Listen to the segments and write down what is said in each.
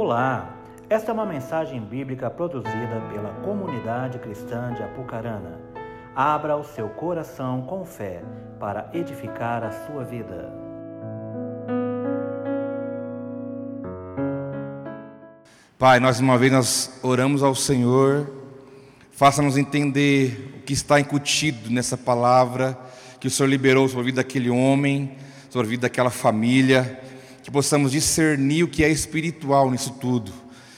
Olá, esta é uma mensagem bíblica produzida pela comunidade cristã de Apucarana. Abra o seu coração com fé para edificar a sua vida. Pai, nós uma vez nós oramos ao Senhor, faça-nos entender o que está incutido nessa palavra que o Senhor liberou sobre a vida daquele homem, sobre a vida daquela família, que possamos discernir o que é espiritual nisso tudo,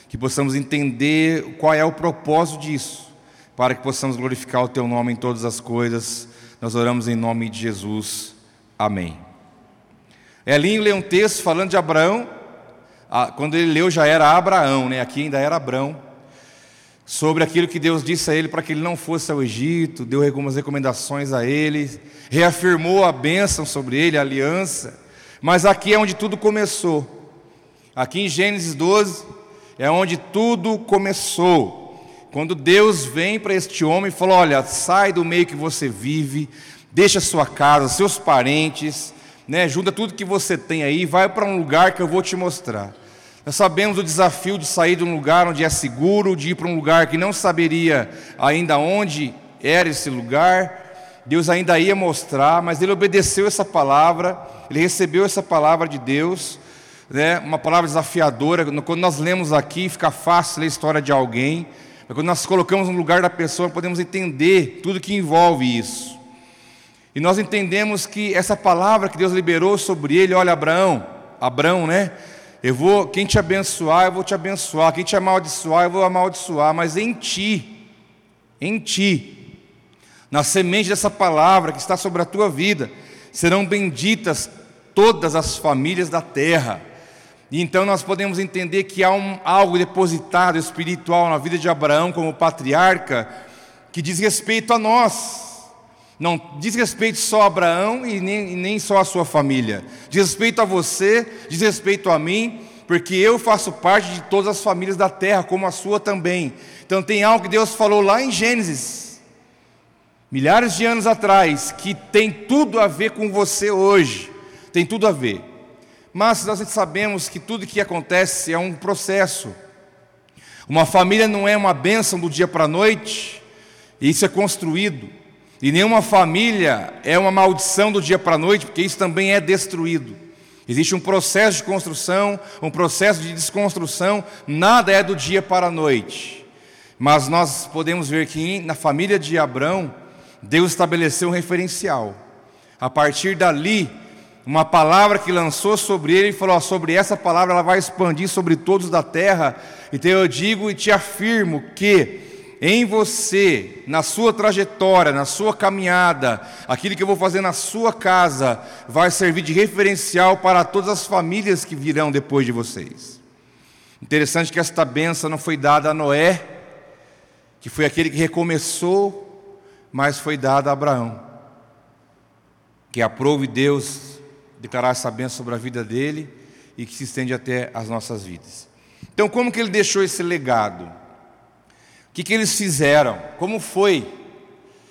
que possamos entender qual é o propósito disso, para que possamos glorificar o Teu nome em todas as coisas. Nós oramos em nome de Jesus. Amém. Elinho lê um texto falando de Abraão, ah, quando ele leu já era Abraão, né? aqui ainda era Abraão, sobre aquilo que Deus disse a ele para que ele não fosse ao Egito, deu algumas recomendações a ele, reafirmou a bênção sobre ele, a aliança, mas aqui é onde tudo começou. Aqui em Gênesis 12 é onde tudo começou. Quando Deus vem para este homem e fala: Olha, sai do meio que você vive, deixa sua casa, seus parentes, né, junta tudo que você tem aí, vai para um lugar que eu vou te mostrar. Nós sabemos o desafio de sair de um lugar onde é seguro, de ir para um lugar que não saberia ainda onde era esse lugar. Deus ainda ia mostrar, mas ele obedeceu essa palavra, ele recebeu essa palavra de Deus, né, uma palavra desafiadora. Quando nós lemos aqui, fica fácil ler a história de alguém, mas quando nós colocamos no lugar da pessoa, podemos entender tudo que envolve isso. E nós entendemos que essa palavra que Deus liberou sobre ele, olha, Abraão, Abraão, né? Eu vou, quem te abençoar, eu vou te abençoar, quem te amaldiçoar, eu vou amaldiçoar, mas em ti, em ti, na semente dessa palavra que está sobre a tua vida, serão benditas todas as famílias da terra. E então nós podemos entender que há um, algo depositado espiritual na vida de Abraão como patriarca que diz respeito a nós. Não diz respeito só a Abraão e nem, e nem só a sua família. Diz respeito a você, diz respeito a mim, porque eu faço parte de todas as famílias da terra, como a sua também. Então tem algo que Deus falou lá em Gênesis, milhares de anos atrás, que tem tudo a ver com você hoje. Tem tudo a ver. Mas nós sabemos que tudo que acontece é um processo. Uma família não é uma bênção do dia para a noite, isso é construído. E nenhuma família é uma maldição do dia para a noite, porque isso também é destruído. Existe um processo de construção, um processo de desconstrução, nada é do dia para a noite. Mas nós podemos ver que na família de Abraão, Deus estabeleceu um referencial. A partir dali, uma palavra que lançou sobre ele e falou: sobre essa palavra ela vai expandir sobre todos da terra. Então eu digo e te afirmo que em você, na sua trajetória, na sua caminhada, aquilo que eu vou fazer na sua casa, vai servir de referencial para todas as famílias que virão depois de vocês. Interessante que esta benção não foi dada a Noé, que foi aquele que recomeçou, mas foi dada a Abraão, que aprove Deus declarar essa benção sobre a vida dele e que se estende até as nossas vidas. Então, como que ele deixou esse legado? O que, que eles fizeram? Como foi?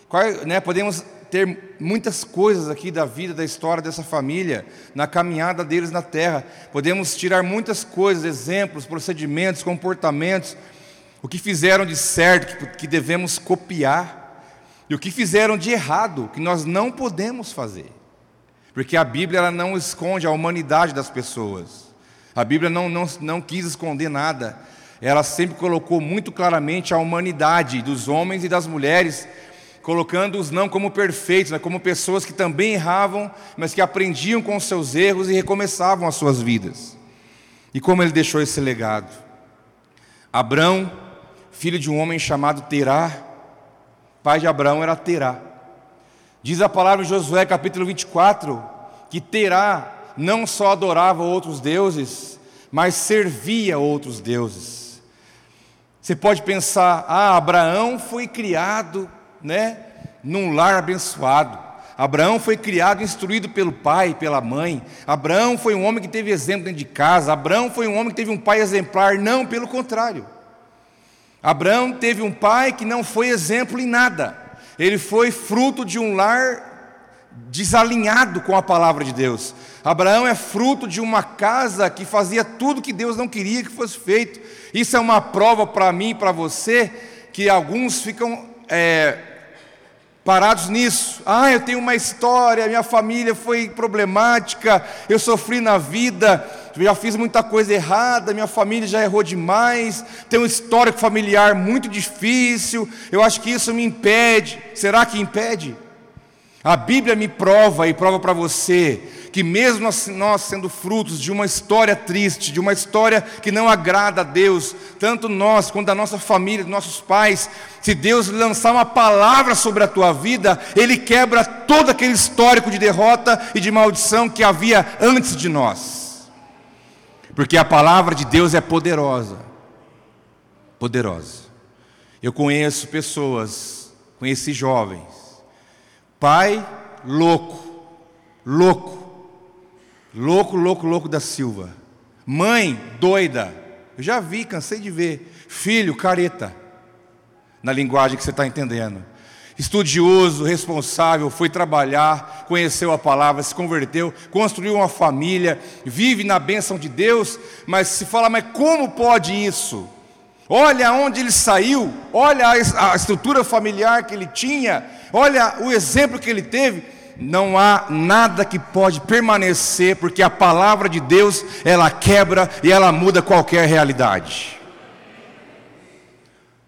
Qual, né, podemos ter muitas coisas aqui da vida, da história dessa família, na caminhada deles na terra. Podemos tirar muitas coisas, exemplos, procedimentos, comportamentos, o que fizeram de certo, que devemos copiar, e o que fizeram de errado, que nós não podemos fazer. Porque a Bíblia ela não esconde a humanidade das pessoas. A Bíblia não, não, não quis esconder nada ela sempre colocou muito claramente a humanidade dos homens e das mulheres, colocando-os não como perfeitos, mas como pessoas que também erravam, mas que aprendiam com os seus erros e recomeçavam as suas vidas. E como ele deixou esse legado? Abrão, filho de um homem chamado Terá, pai de Abraão era Terá. Diz a palavra em Josué capítulo 24 que Terá não só adorava outros deuses, mas servia outros deuses. Você pode pensar, ah, Abraão foi criado, né, num lar abençoado. Abraão foi criado, instruído pelo pai, pela mãe. Abraão foi um homem que teve exemplo dentro de casa. Abraão foi um homem que teve um pai exemplar. Não, pelo contrário. Abraão teve um pai que não foi exemplo em nada. Ele foi fruto de um lar desalinhado com a palavra de Deus. Abraão é fruto de uma casa que fazia tudo que Deus não queria que fosse feito. Isso é uma prova para mim e para você que alguns ficam é, parados nisso. Ah, eu tenho uma história, minha família foi problemática, eu sofri na vida, já fiz muita coisa errada, minha família já errou demais, tenho um histórico familiar muito difícil, eu acho que isso me impede. Será que impede? A Bíblia me prova e prova para você que, mesmo nós sendo frutos de uma história triste, de uma história que não agrada a Deus, tanto nós quanto a nossa família, nossos pais, se Deus lançar uma palavra sobre a tua vida, Ele quebra todo aquele histórico de derrota e de maldição que havia antes de nós, porque a palavra de Deus é poderosa poderosa. Eu conheço pessoas, conheci jovens Pai louco, louco, louco, louco, louco da Silva. Mãe doida. Eu já vi, cansei de ver. Filho careta. Na linguagem que você está entendendo. Estudioso, responsável, foi trabalhar, conheceu a palavra, se converteu, construiu uma família, vive na bênção de Deus, mas se fala, mas como pode isso? Olha onde ele saiu, olha a estrutura familiar que ele tinha, olha o exemplo que ele teve. Não há nada que pode permanecer, porque a palavra de Deus, ela quebra e ela muda qualquer realidade.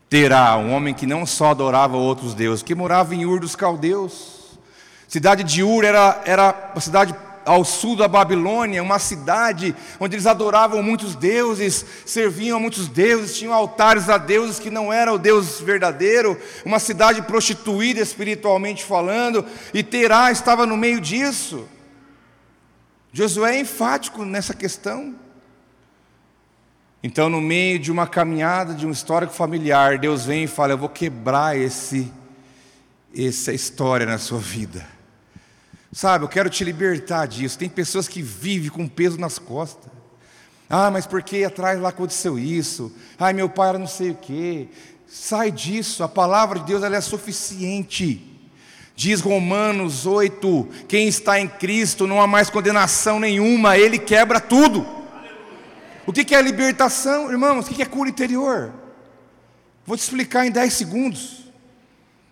Terá um homem que não só adorava outros deuses, que morava em Ur dos Caldeus. Cidade de Ur era, era uma cidade ao sul da Babilônia, uma cidade onde eles adoravam muitos deuses, serviam a muitos deuses, tinham altares a deuses que não eram o Deus verdadeiro, uma cidade prostituída espiritualmente falando, e Terá estava no meio disso. Josué é enfático nessa questão. Então, no meio de uma caminhada, de um histórico familiar, Deus vem e fala: Eu vou quebrar esse, essa história na sua vida. Sabe, eu quero te libertar disso. Tem pessoas que vivem com peso nas costas. Ah, mas por que atrás lá aconteceu isso? Ai, meu pai era não sei o quê. Sai disso, a palavra de Deus ela é suficiente. Diz Romanos 8: quem está em Cristo não há mais condenação nenhuma, ele quebra tudo. O que é libertação, irmãos? O que é cura interior? Vou te explicar em 10 segundos.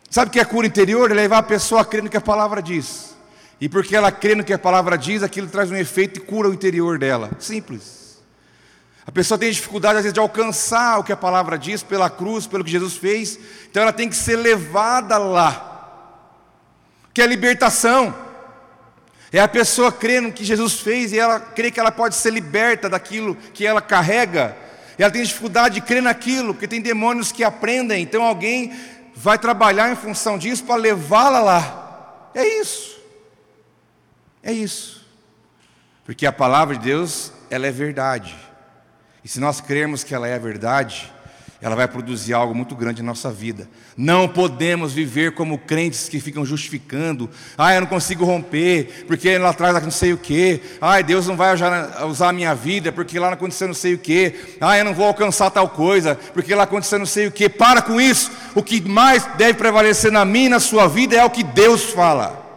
Sabe o que é cura interior? É levar a pessoa a crer no que a palavra diz. E porque ela crê no que a palavra diz, aquilo traz um efeito e cura o interior dela. Simples. A pessoa tem dificuldade, às vezes, de alcançar o que a palavra diz pela cruz, pelo que Jesus fez. Então ela tem que ser levada lá. Que é libertação. É a pessoa crer no que Jesus fez e ela crê que ela pode ser liberta daquilo que ela carrega. E ela tem dificuldade de crer naquilo, porque tem demônios que aprendem. Então alguém vai trabalhar em função disso para levá-la lá. É isso. É isso. Porque a palavra de Deus, ela é verdade. E se nós crermos que ela é verdade, ela vai produzir algo muito grande em nossa vida. Não podemos viver como crentes que ficam justificando. Ah, eu não consigo romper, porque lá atrás não sei o quê. Ah, Deus não vai usar a minha vida, porque lá aconteceu não sei o quê. Ah, eu não vou alcançar tal coisa, porque lá aconteceu não sei o quê. Para com isso. O que mais deve prevalecer na minha e na sua vida é o que Deus fala.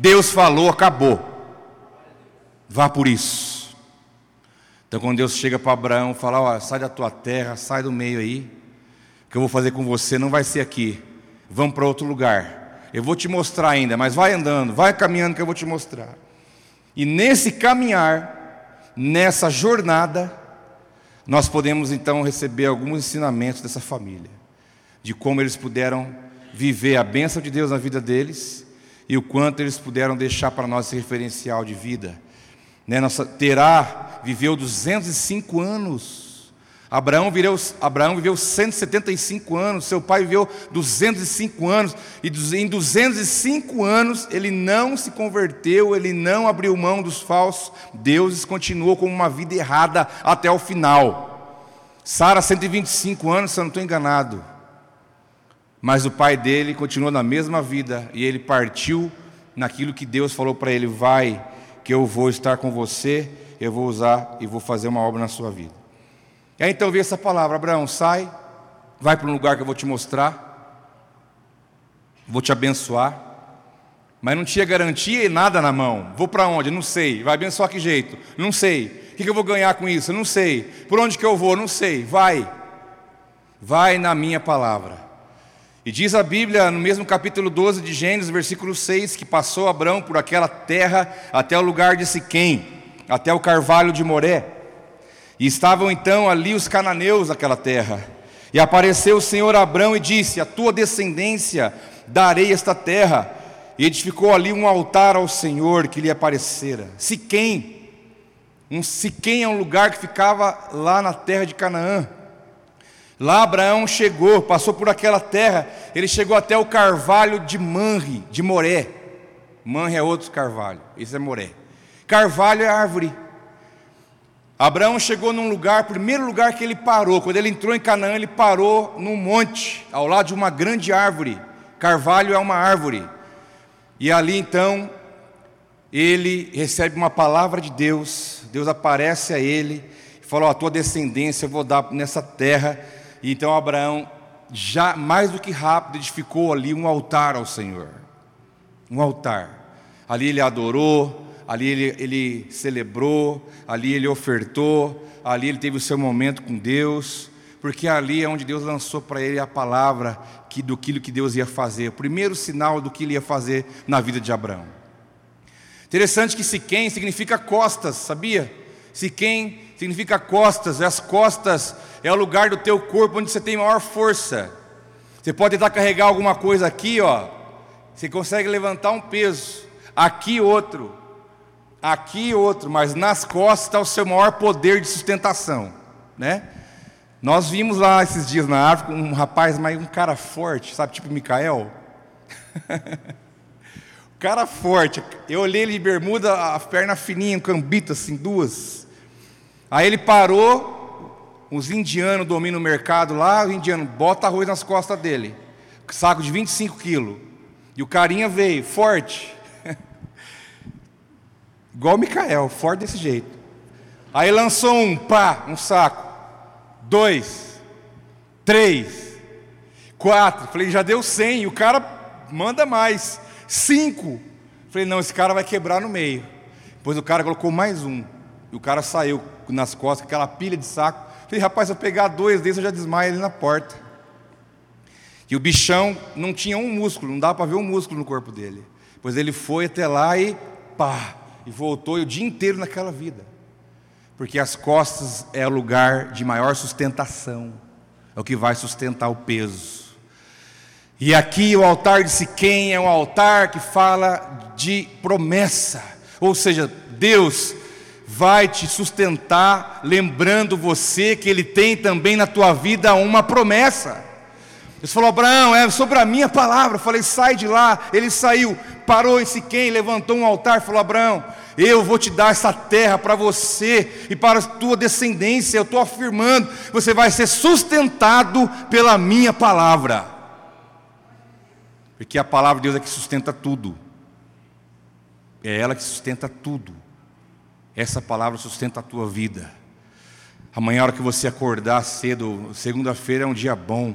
Deus falou, acabou. Vá por isso. Então, quando Deus chega para Abraão, fala: Ó, sai da tua terra, sai do meio aí. O que eu vou fazer com você não vai ser aqui. Vamos para outro lugar. Eu vou te mostrar ainda, mas vai andando, vai caminhando que eu vou te mostrar. E nesse caminhar, nessa jornada, nós podemos então receber alguns ensinamentos dessa família, de como eles puderam viver a bênção de Deus na vida deles e o quanto eles puderam deixar para nós esse referencial de vida. Né? Nossa, Terá viveu 205 anos. Abraão viveu, Abraão viveu 175 anos, seu pai viveu 205 anos, e em 205 anos ele não se converteu, ele não abriu mão dos falsos deuses, continuou com uma vida errada até o final. Sara, 125 anos, se eu não estou enganado. Mas o pai dele continuou na mesma vida e ele partiu naquilo que Deus falou para ele: vai, que eu vou estar com você, eu vou usar e vou fazer uma obra na sua vida. E aí então veio essa palavra: Abraão, sai, vai para um lugar que eu vou te mostrar, vou te abençoar. mas não tinha garantia e nada na mão. Vou para onde? Não sei. Vai abençoar que jeito? Não sei. O que eu vou ganhar com isso? Não sei. Por onde que eu vou? Não sei. Vai. Vai na minha palavra. E diz a Bíblia, no mesmo capítulo 12 de Gênesis, versículo 6, que passou Abraão por aquela terra até o lugar de Siquém, até o carvalho de Moré. E estavam então ali os cananeus naquela terra. E apareceu o Senhor Abraão e disse: A tua descendência darei esta terra e edificou ali um altar ao Senhor que lhe aparecera. Siquém, um Siquém é um lugar que ficava lá na terra de Canaã. Lá Abraão chegou, passou por aquela terra, ele chegou até o carvalho de Manre, de Moré. Manre é outro carvalho, esse é Moré. Carvalho é árvore. Abraão chegou num lugar, primeiro lugar que ele parou, quando ele entrou em Canaã, ele parou num monte, ao lado de uma grande árvore. Carvalho é uma árvore. E ali então, ele recebe uma palavra de Deus, Deus aparece a ele e falou: A tua descendência eu vou dar nessa terra. E então Abraão, já mais do que rápido, edificou ali um altar ao Senhor. Um altar. Ali ele adorou, ali ele, ele celebrou, ali ele ofertou, ali ele teve o seu momento com Deus, porque ali é onde Deus lançou para ele a palavra que, do que Deus ia fazer, o primeiro sinal do que ele ia fazer na vida de Abraão. Interessante que Siquém significa costas, sabia? Siquém significa costas, as costas é o lugar do teu corpo onde você tem maior força. Você pode tentar carregar alguma coisa aqui, ó, você consegue levantar um peso, aqui outro, aqui outro, mas nas costas está o seu maior poder de sustentação, né? Nós vimos lá esses dias na África um rapaz, mas um cara forte, sabe, tipo Micael? cara forte. Eu olhei ele de bermuda, a perna fininha, um cambito assim, duas. Aí ele parou, os indianos dominam o mercado lá, o indiano bota arroz nas costas dele, saco de 25 quilos. E o carinha veio, forte. Igual o Micael, forte desse jeito. Aí lançou um pá, um saco dois, três, quatro. Falei, já deu cem. O cara manda mais. Cinco. Falei, não, esse cara vai quebrar no meio. Depois o cara colocou mais um. E o cara saiu nas costas, aquela pilha de saco. Falei, rapaz, se eu pegar dois desses, eu já desmaio ali na porta. E o bichão não tinha um músculo, não dava para ver um músculo no corpo dele. Pois ele foi até lá e pá, e voltou e o dia inteiro naquela vida porque as costas é o lugar de maior sustentação, é o que vai sustentar o peso. E aqui o altar de Siquém é um altar que fala de promessa, ou seja, Deus vai te sustentar, lembrando você que Ele tem também na tua vida uma promessa. Deus falou, Abraão, é sobre a minha palavra. Eu falei, sai de lá. Ele saiu, parou em Siquém, levantou um altar, falou, Abraão, eu vou te dar essa terra para você e para a tua descendência. Eu estou afirmando, você vai ser sustentado pela minha palavra. Porque a palavra de Deus é que sustenta tudo. É ela que sustenta tudo. Essa palavra sustenta a tua vida. Amanhã, a hora que você acordar cedo, segunda-feira é um dia bom.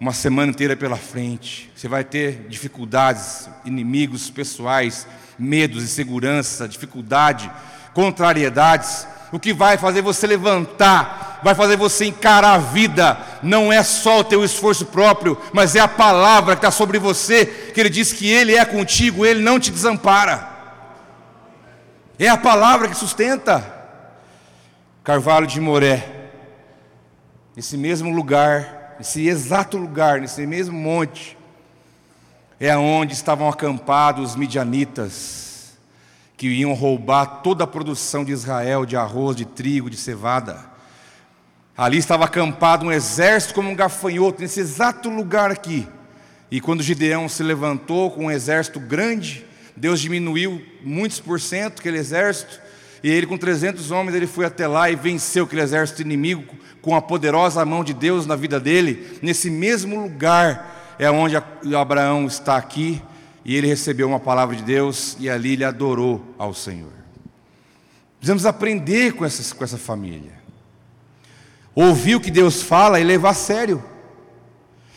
Uma semana inteira pela frente. Você vai ter dificuldades, inimigos pessoais medos, insegurança, dificuldade, contrariedades. O que vai fazer você levantar, vai fazer você encarar a vida, não é só o teu esforço próprio, mas é a palavra que está sobre você, que Ele diz que Ele é contigo, Ele não te desampara. É a palavra que sustenta. Carvalho de Moré, nesse mesmo lugar, nesse exato lugar, nesse mesmo monte, é onde estavam acampados os midianitas, que iam roubar toda a produção de Israel de arroz, de trigo, de cevada. Ali estava acampado um exército como um gafanhoto, nesse exato lugar aqui. E quando Gideão se levantou com um exército grande, Deus diminuiu muitos por cento aquele exército, e ele com 300 homens ele foi até lá e venceu aquele exército inimigo com a poderosa mão de Deus na vida dele, nesse mesmo lugar é onde Abraão está aqui e ele recebeu uma palavra de Deus e ali ele adorou ao Senhor. Precisamos aprender com, essas, com essa família. Ouvir o que Deus fala e levar a sério.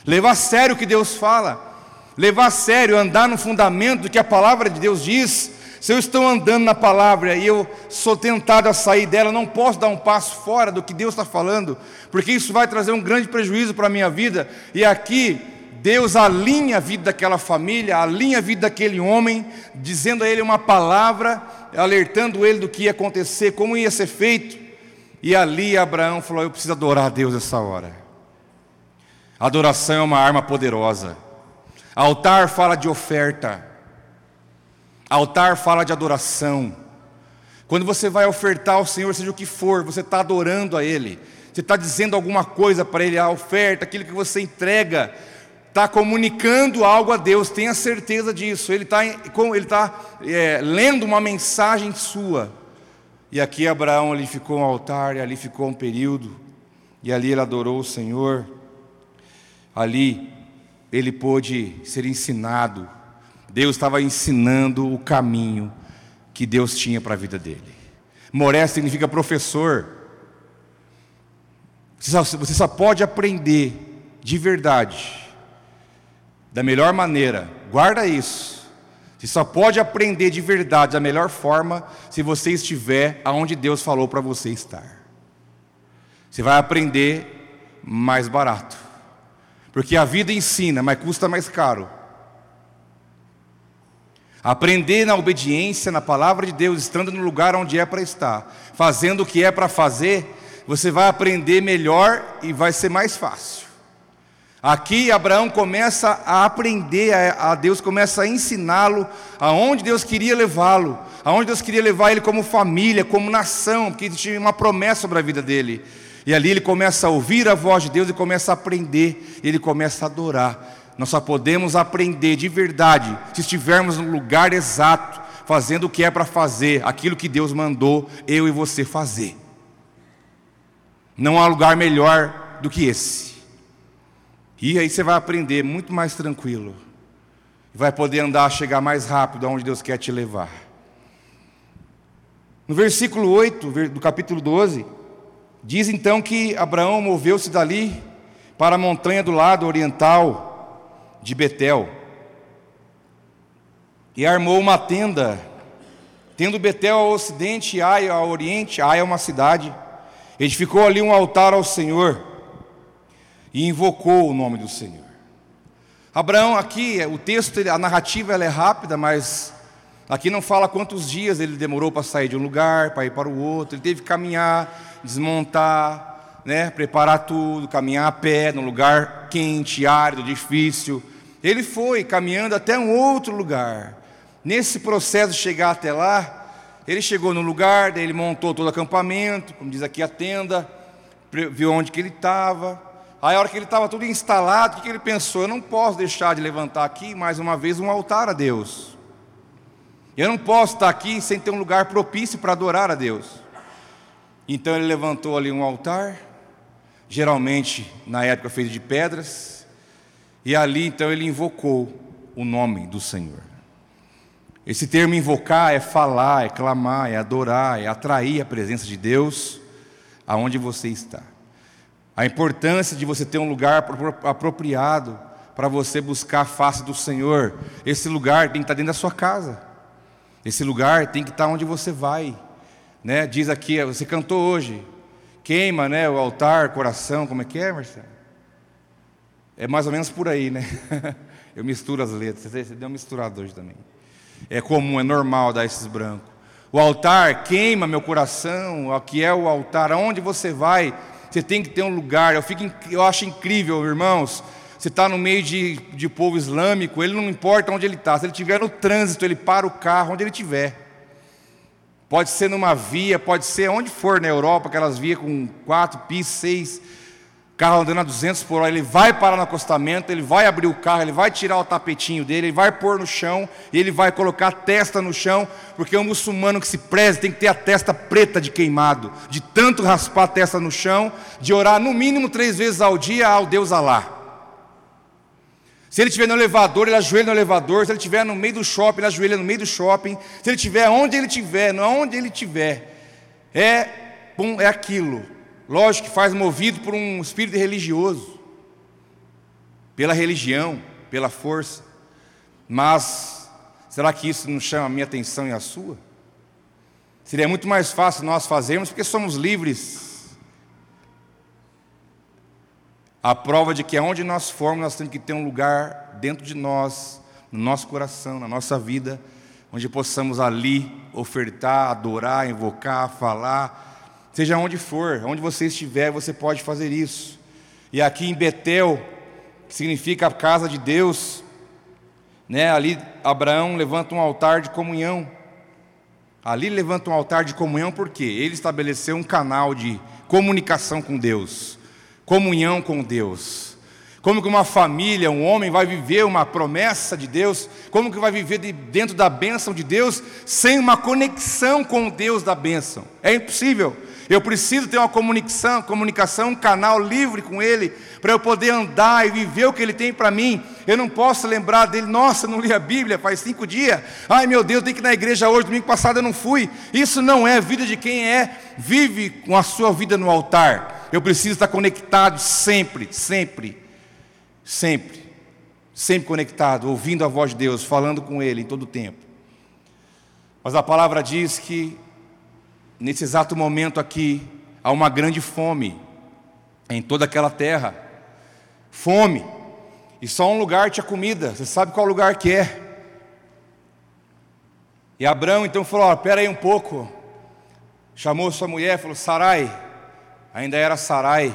Levar a sério o que Deus fala. Levar a sério, andar no fundamento do que a palavra de Deus diz, se eu estou andando na palavra e eu sou tentado a sair dela, não posso dar um passo fora do que Deus está falando, porque isso vai trazer um grande prejuízo para a minha vida. E aqui, Deus alinha a vida daquela família, alinha a vida daquele homem, dizendo a ele uma palavra, alertando ele do que ia acontecer, como ia ser feito. E ali Abraão falou: Eu preciso adorar a Deus essa hora. adoração é uma arma poderosa. Altar fala de oferta. Altar fala de adoração. Quando você vai ofertar ao Senhor, seja o que for, você está adorando a Ele. Você está dizendo alguma coisa para Ele, a oferta, aquilo que você entrega, está comunicando algo a Deus, tenha certeza disso. Ele está ele tá, é, lendo uma mensagem sua. E aqui Abraão ali ficou um altar, e ali ficou um período, e ali ele adorou o Senhor. Ali ele pôde ser ensinado Deus estava ensinando o caminho que Deus tinha para a vida dele. Moré significa professor. Você só, você só pode aprender de verdade, da melhor maneira, guarda isso. Você só pode aprender de verdade da melhor forma se você estiver aonde Deus falou para você estar. Você vai aprender mais barato, porque a vida ensina, mas custa mais caro. Aprender na obediência, na palavra de Deus, estando no lugar onde é para estar, fazendo o que é para fazer, você vai aprender melhor e vai ser mais fácil. Aqui Abraão começa a aprender a Deus, começa a ensiná-lo aonde Deus queria levá-lo, aonde Deus queria levar ele como família, como nação, porque tinha uma promessa sobre a vida dele. E ali ele começa a ouvir a voz de Deus e começa a aprender, ele começa a adorar. Nós só podemos aprender de verdade se estivermos no lugar exato, fazendo o que é para fazer, aquilo que Deus mandou eu e você fazer. Não há lugar melhor do que esse. E aí você vai aprender muito mais tranquilo. Vai poder andar, chegar mais rápido aonde Deus quer te levar. No versículo 8 do capítulo 12, diz então que Abraão moveu-se dali para a montanha do lado oriental de Betel. E armou uma tenda, tendo Betel ao ocidente e Ai ao oriente, Ai é uma cidade. Edificou ali um altar ao Senhor e invocou o nome do Senhor. Abraão, aqui, o texto, a narrativa ela é rápida, mas aqui não fala quantos dias ele demorou para sair de um lugar, para ir para o outro. Ele teve que caminhar, desmontar, né, preparar tudo, caminhar a pé, num lugar quente, árido, difícil. Ele foi caminhando até um outro lugar. Nesse processo de chegar até lá, ele chegou no lugar, daí ele montou todo o acampamento, como diz aqui a tenda, viu onde que ele estava. Aí a hora que ele estava tudo instalado, o que ele pensou? Eu não posso deixar de levantar aqui mais uma vez um altar a Deus. Eu não posso estar aqui sem ter um lugar propício para adorar a Deus. Então ele levantou ali um altar, geralmente na época feito de pedras, e ali então ele invocou o nome do Senhor. Esse termo invocar é falar, é clamar, é adorar, é atrair a presença de Deus aonde você está. A importância de você ter um lugar apropriado para você buscar a face do Senhor. Esse lugar tem que estar dentro da sua casa. Esse lugar tem que estar onde você vai. Né? Diz aqui, você cantou hoje, queima né, o altar, coração, como é que é, Marcelo? É mais ou menos por aí, né? Eu misturo as letras. Você deu uma misturada hoje também. É comum, é normal dar esses brancos. O altar queima meu coração. Aqui é o altar. Aonde você vai, você tem que ter um lugar. Eu, fico, eu acho incrível, irmãos. Você está no meio de, de povo islâmico, ele não importa onde ele está. Se ele estiver no trânsito, ele para o carro onde ele estiver. Pode ser numa via, pode ser onde for na Europa, aquelas vias com quatro pistas, seis carro andando a 200 por hora, ele vai parar no acostamento, ele vai abrir o carro, ele vai tirar o tapetinho dele, ele vai pôr no chão, ele vai colocar a testa no chão, porque um muçulmano que se preze tem que ter a testa preta de queimado, de tanto raspar a testa no chão, de orar no mínimo três vezes ao dia ao Deus Alá. Se ele estiver no elevador, ele ajoelha no elevador. Se ele estiver no meio do shopping, ele ajoelha no meio do shopping. Se ele estiver onde ele estiver, onde ele estiver, é, é aquilo. Lógico que faz movido por um espírito religioso, pela religião, pela força. Mas será que isso não chama a minha atenção e a sua? Seria muito mais fácil nós fazermos porque somos livres. A prova de que aonde nós formos, nós temos que ter um lugar dentro de nós, no nosso coração, na nossa vida, onde possamos ali ofertar, adorar, invocar, falar, seja onde for, onde você estiver, você pode fazer isso. E aqui em Betel, que significa a casa de Deus, né, ali Abraão levanta um altar de comunhão. Ali levanta um altar de comunhão porque ele estabeleceu um canal de comunicação com Deus, comunhão com Deus. Como que uma família, um homem vai viver uma promessa de Deus? Como que vai viver de, dentro da bênção de Deus sem uma conexão com o Deus da bênção? É impossível. Eu preciso ter uma comunicação, comunicação, um canal livre com Ele, para eu poder andar e viver o que Ele tem para mim. Eu não posso lembrar dele, nossa, não li a Bíblia faz cinco dias. Ai meu Deus, tem que ir na igreja hoje, domingo passado eu não fui. Isso não é vida de quem é, vive com a sua vida no altar. Eu preciso estar conectado sempre, sempre Sempre, sempre conectado, ouvindo a voz de Deus, falando com Ele em todo o tempo. Mas a palavra diz que, nesse exato momento aqui, há uma grande fome em toda aquela terra. Fome. E só um lugar tinha comida. Você sabe qual lugar que é? E Abraão então falou: Espera aí um pouco. Chamou sua mulher, falou: Sarai. Ainda era Sarai.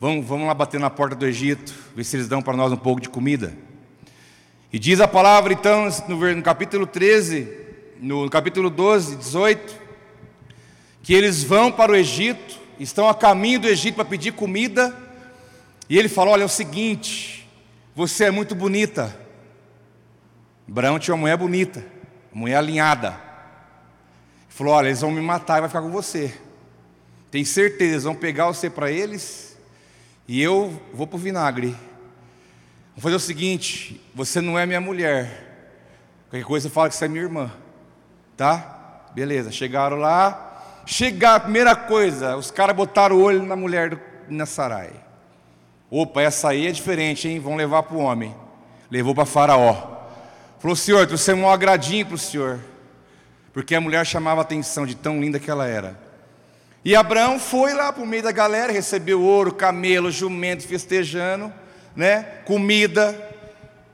Vamos, vamos lá bater na porta do Egito, ver se eles dão para nós um pouco de comida. E diz a palavra, então, no capítulo 13, no, capítulo 12, 18, que eles vão para o Egito, estão a caminho do Egito para pedir comida, e ele falou: Olha, é o seguinte, você é muito bonita. Abraão tinha uma mulher bonita, mulher alinhada. Ele falou: Olha, eles vão me matar e vai ficar com você. Tem certeza, vão pegar você para eles e eu vou para o vinagre. Vou fazer o seguinte: você não é minha mulher. Qualquer coisa fala que você é minha irmã. Tá? Beleza, chegaram lá. Chegar, a primeira coisa, os caras botaram o olho na mulher na Sarai. Opa, essa aí é diferente, hein? Vão levar para o homem. Levou para Faraó. Falou, senhor, trouxe um agradinho para o senhor. Porque a mulher chamava a atenção de tão linda que ela era. E Abraão foi lá para o meio da galera, recebeu ouro, camelo, jumento, festejando, né? comida,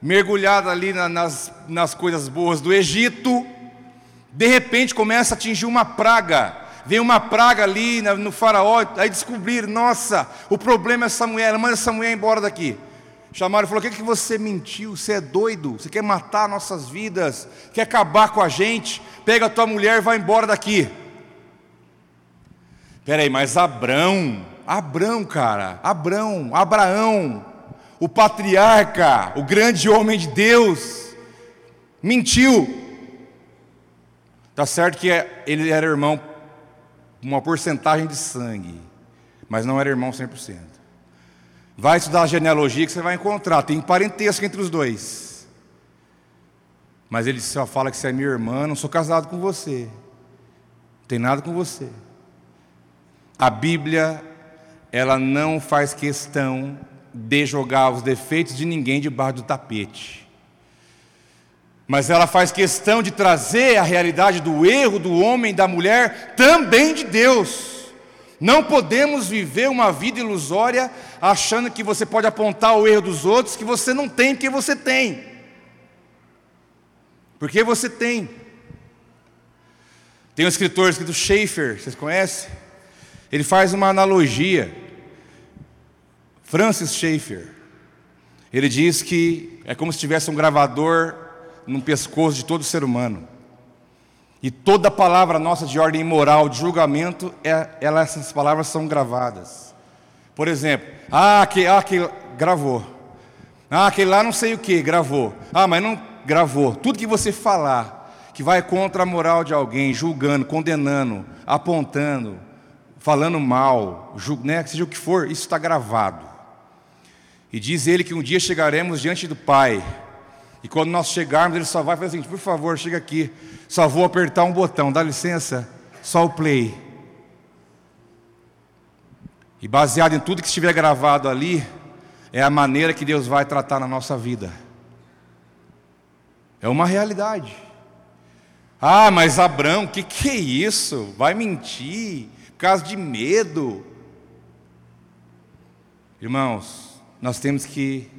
mergulhado ali na, nas, nas coisas boas do Egito. De repente começa a atingir uma praga. Vem uma praga ali no faraó, aí descobriram, nossa, o problema é essa mulher, manda essa mulher embora daqui. Chamaram e falou: o que, é que você mentiu? Você é doido? Você quer matar nossas vidas? Quer acabar com a gente? Pega a tua mulher e vai embora daqui. Peraí, mas Abrão, Abrão, cara, Abrão, Abraão, o patriarca, o grande homem de Deus, mentiu. Tá certo que ele era irmão, uma porcentagem de sangue, mas não era irmão 100%. Vai estudar a genealogia que você vai encontrar, tem parentesco entre os dois. Mas ele só fala que você é minha irmã, não sou casado com você, não tem nada com você. A Bíblia, ela não faz questão de jogar os defeitos de ninguém debaixo do tapete. Mas ela faz questão de trazer a realidade do erro do homem da mulher também de Deus. Não podemos viver uma vida ilusória achando que você pode apontar o erro dos outros que você não tem porque você tem. Porque você tem. Tem um escritor escrito Schaefer, vocês conhecem? Ele faz uma analogia. Francis Schaeffer. Ele diz que é como se tivesse um gravador no pescoço de todo ser humano. E toda palavra nossa de ordem moral, de julgamento, é, ela, essas palavras são gravadas. Por exemplo, ah, aquele, ah, aquele gravou. Ah, aquele lá não sei o que, gravou. Ah, mas não gravou. Tudo que você falar que vai contra a moral de alguém, julgando, condenando, apontando, falando mal, né, seja o que for, isso está gravado. E diz ele que um dia chegaremos diante do Pai. E quando nós chegarmos, ele só vai fazer assim: por favor, chega aqui. Só vou apertar um botão, dá licença, só o play. E baseado em tudo que estiver gravado ali, é a maneira que Deus vai tratar na nossa vida. É uma realidade. Ah, mas Abraão, o que, que é isso? Vai mentir por causa de medo. Irmãos, nós temos que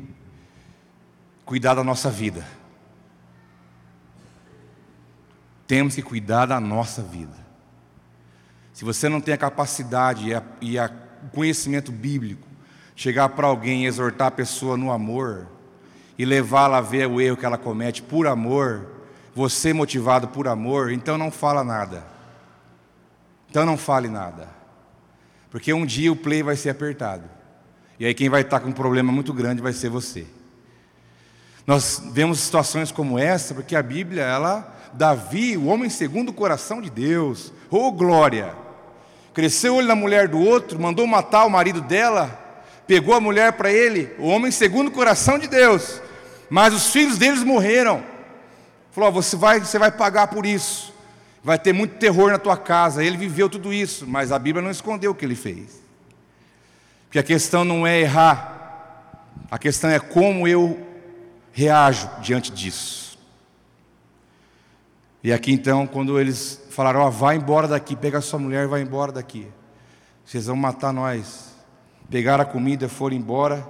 cuidar da nossa vida. Temos que cuidar da nossa vida. Se você não tem a capacidade e, o conhecimento bíblico, chegar para alguém e exortar a pessoa no amor, e levá-la a ver o erro que ela comete por amor, você motivado por amor, então não fala nada. Então não fale nada. Porque um dia o play vai ser apertado. E aí quem vai estar com um problema muito grande vai ser você. Nós vemos situações como essa, porque a Bíblia, ela, Davi, o homem segundo o coração de Deus, oh glória, cresceu olho na mulher do outro, mandou matar o marido dela, pegou a mulher para ele, o homem segundo o coração de Deus, mas os filhos deles morreram. Falou: você vai, você vai pagar por isso. Vai ter muito terror na tua casa. Ele viveu tudo isso, mas a Bíblia não escondeu o que ele fez. Porque a questão não é errar, a questão é como eu reajo diante disso. E aqui então, quando eles falaram: Ó, oh, vai embora daqui, pega sua mulher e vai embora daqui. Vocês vão matar nós. Pegaram a comida, foram embora,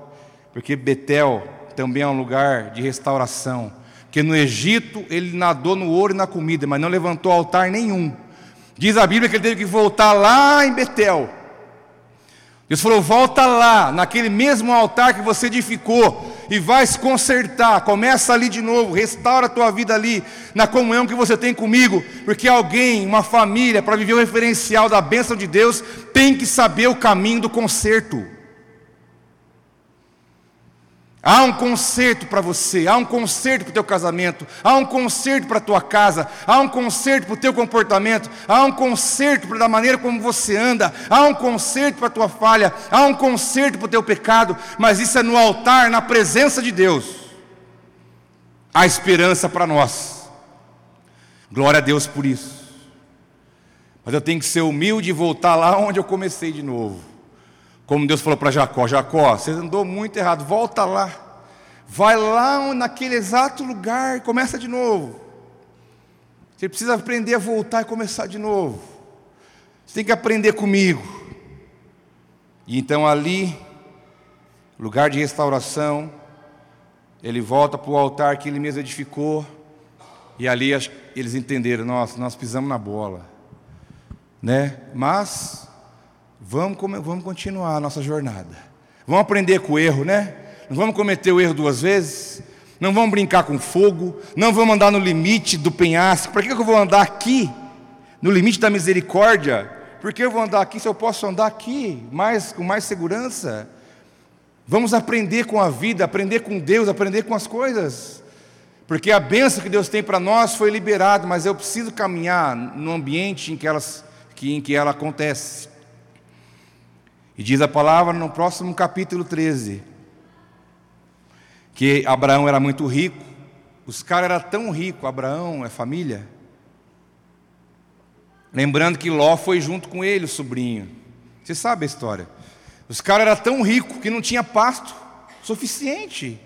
porque Betel também é um lugar de restauração. Porque no Egito ele nadou no ouro e na comida, mas não levantou altar nenhum. Diz a Bíblia que ele teve que voltar lá em Betel. Deus falou: volta lá, naquele mesmo altar que você edificou, e vai se consertar. Começa ali de novo, restaura a tua vida ali, na comunhão que você tem comigo, porque alguém, uma família, para viver o referencial da bênção de Deus, tem que saber o caminho do conserto. Há um conserto para você, há um conserto para o teu casamento, há um conserto para a tua casa, há um conserto para o teu comportamento, há um conserto para a maneira como você anda, há um conserto para a tua falha, há um conserto para o teu pecado, mas isso é no altar, na presença de Deus. Há esperança para nós. Glória a Deus por isso. Mas eu tenho que ser humilde e voltar lá onde eu comecei de novo. Como Deus falou para Jacó: Jacó, você andou muito errado, volta lá. Vai lá naquele exato lugar e começa de novo. Você precisa aprender a voltar e começar de novo. Você tem que aprender comigo. E então ali, lugar de restauração, ele volta para o altar que ele mesmo edificou. E ali eles entenderam, nossa, nós pisamos na bola. Né? Mas Vamos, vamos continuar a nossa jornada. Vamos aprender com o erro, né? Não vamos cometer o erro duas vezes. Não vamos brincar com fogo. Não vamos andar no limite do penhasco. Para que eu vou andar aqui? No limite da misericórdia? Por que eu vou andar aqui se eu posso andar aqui mais, com mais segurança? Vamos aprender com a vida, aprender com Deus, aprender com as coisas. Porque a benção que Deus tem para nós foi liberada, mas eu preciso caminhar no ambiente em que, elas, que, em que ela acontece. E diz a palavra no próximo capítulo 13 que Abraão era muito rico. Os caras eram tão ricos, Abraão é família. Lembrando que Ló foi junto com ele, o sobrinho. Você sabe a história. Os caras eram tão ricos que não tinha pasto suficiente.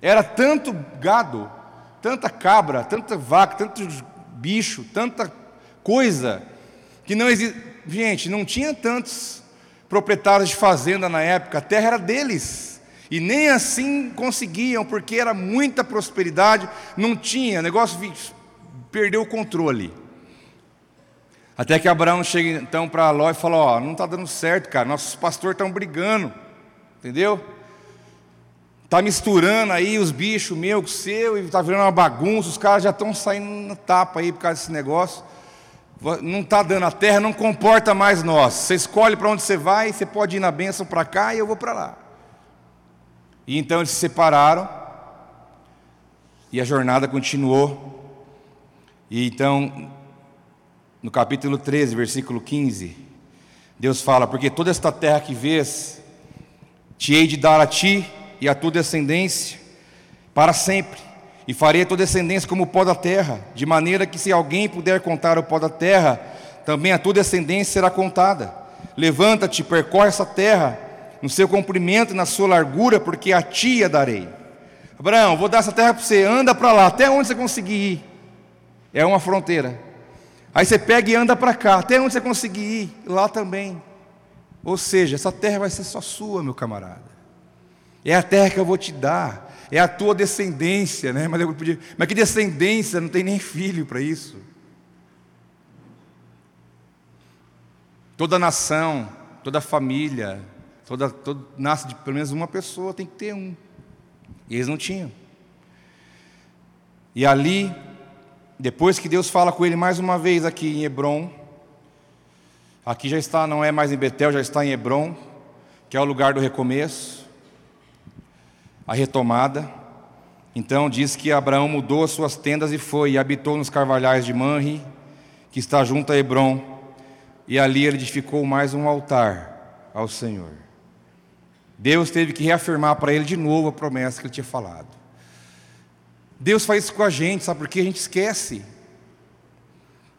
Era tanto gado, tanta cabra, tanta vaca, tanto bicho, tanta coisa, que não existe. Gente, não tinha tantos proprietários de fazenda na época, a terra era deles. E nem assim conseguiam, porque era muita prosperidade, não tinha, o negócio perdeu o controle. Até que Abraão chega então para Ló e fala: Ó, não está dando certo, cara, nossos pastores estão brigando, entendeu? Está misturando aí os bichos meu com o seu, e está virando uma bagunça, os caras já estão saindo na tapa aí por causa desse negócio não está dando a terra, não comporta mais nós. Você escolhe para onde você vai, você pode ir na bênção para cá e eu vou para lá. E então eles se separaram e a jornada continuou. E então, no capítulo 13, versículo 15, Deus fala: Porque toda esta terra que vês, te hei de dar a ti e a tua descendência para sempre e farei a tua descendência como o pó da terra, de maneira que se alguém puder contar o pó da terra, também a tua descendência será contada. Levanta-te, percorre essa terra, no seu comprimento e na sua largura, porque a ti a darei. Abraão, vou dar essa terra para você, anda para lá, até onde você conseguir ir. É uma fronteira. Aí você pega e anda para cá, até onde você conseguir ir, lá também. Ou seja, essa terra vai ser só sua, meu camarada. É a terra que eu vou te dar, é a tua descendência, né? Mas, podia, mas que descendência? Não tem nem filho para isso. Toda nação, toda família, toda, todo, nasce de pelo menos uma pessoa, tem que ter um. E eles não tinham. E ali depois que Deus fala com ele mais uma vez aqui em Hebron, aqui já está, não é mais em Betel, já está em Hebron, que é o lugar do recomeço, a retomada. Então diz que Abraão mudou as suas tendas e foi, e habitou nos carvalhais de Manre, que está junto a Hebron, e ali ele edificou mais um altar ao Senhor. Deus teve que reafirmar para ele de novo a promessa que ele tinha falado. Deus faz isso com a gente, sabe por quê? A gente esquece.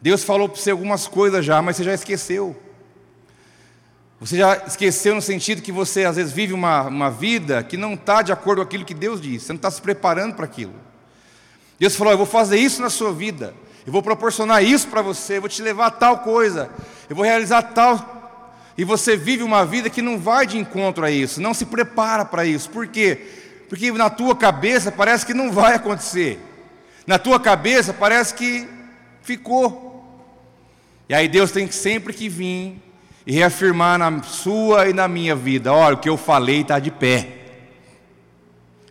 Deus falou para você algumas coisas já, mas você já esqueceu. Você já esqueceu no sentido que você às vezes vive uma, uma vida que não está de acordo com aquilo que Deus disse, você não está se preparando para aquilo. Deus falou: Eu vou fazer isso na sua vida, eu vou proporcionar isso para você, eu vou te levar a tal coisa, eu vou realizar tal. E você vive uma vida que não vai de encontro a isso, não se prepara para isso. Por quê? Porque na tua cabeça parece que não vai acontecer. Na tua cabeça parece que ficou. E aí Deus tem sempre que vir e reafirmar na sua e na minha vida: olha, o que eu falei está de pé.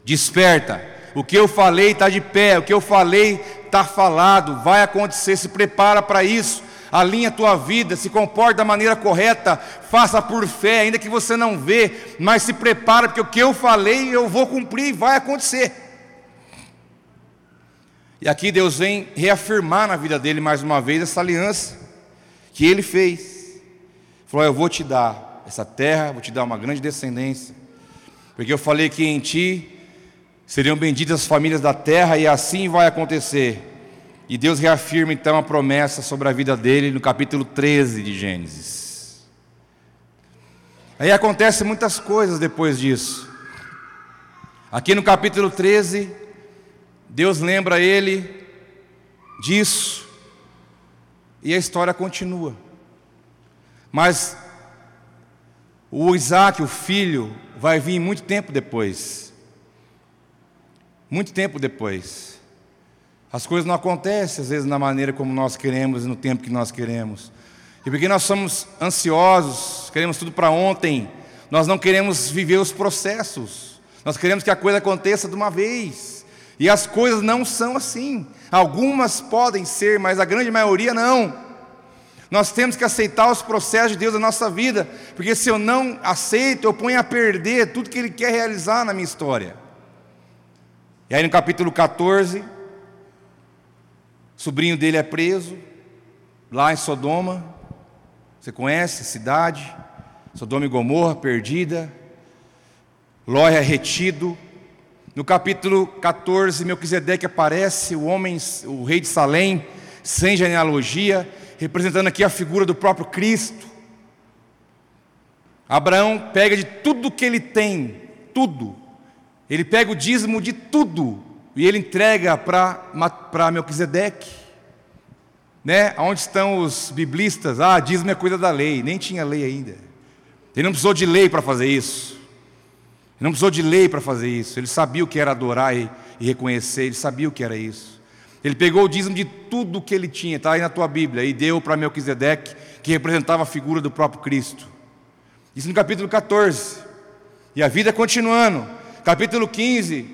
Desperta. O que eu falei está de pé. O que eu falei está falado. Vai acontecer. Se prepara para isso alinha a tua vida, se comporte da maneira correta, faça por fé, ainda que você não vê, mas se prepara, porque o que eu falei eu vou cumprir e vai acontecer. E aqui Deus vem reafirmar na vida dele mais uma vez essa aliança que ele fez. Falou: Eu vou te dar essa terra, vou te dar uma grande descendência, porque eu falei que em ti seriam benditas as famílias da terra, e assim vai acontecer. E Deus reafirma então a promessa sobre a vida dele no capítulo 13 de Gênesis. Aí acontecem muitas coisas depois disso. Aqui no capítulo 13, Deus lembra ele disso, e a história continua. Mas o Isaac, o filho, vai vir muito tempo depois. Muito tempo depois. As coisas não acontecem às vezes na maneira como nós queremos e no tempo que nós queremos. E porque nós somos ansiosos, queremos tudo para ontem, nós não queremos viver os processos. Nós queremos que a coisa aconteça de uma vez. E as coisas não são assim. Algumas podem ser, mas a grande maioria não. Nós temos que aceitar os processos de Deus na nossa vida, porque se eu não aceito, eu ponho a perder tudo que Ele quer realizar na minha história. E aí no capítulo 14, sobrinho dele é preso lá em Sodoma. Você conhece a cidade? Sodoma e Gomorra perdida. Ló é retido. No capítulo 14, Melquisedeque aparece, o homem, o rei de Salém, sem genealogia, representando aqui a figura do próprio Cristo. Abraão pega de tudo que ele tem, tudo. Ele pega o dízimo de tudo e ele entrega para Melquisedeque. Né? Onde estão os biblistas? Ah, dízimo é coisa da lei. Nem tinha lei ainda. Ele não precisou de lei para fazer isso. Ele não precisou de lei para fazer isso. Ele sabia o que era adorar e, e reconhecer. Ele sabia o que era isso. Ele pegou o dízimo de tudo que ele tinha, está aí na tua Bíblia, e deu para Melquisedeque, que representava a figura do próprio Cristo. Isso no capítulo 14. E a vida continuando. Capítulo 15,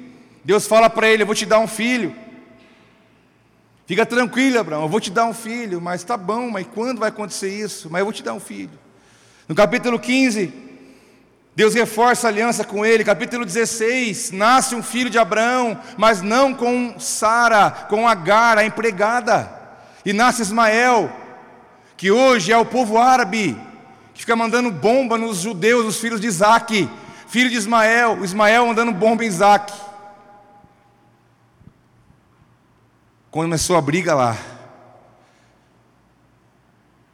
Deus fala para ele: Eu vou te dar um filho. Fica tranquilo, Abraão, eu vou te dar um filho, mas tá bom, mas quando vai acontecer isso? Mas eu vou te dar um filho. No capítulo 15, Deus reforça a aliança com ele. Capítulo 16, nasce um filho de Abraão, mas não com Sara, com Agar, a empregada. E nasce Ismael, que hoje é o povo árabe, que fica mandando bomba nos judeus, os filhos de Isaac. Filho de Ismael, Ismael mandando bomba em Isaac. começou a briga lá.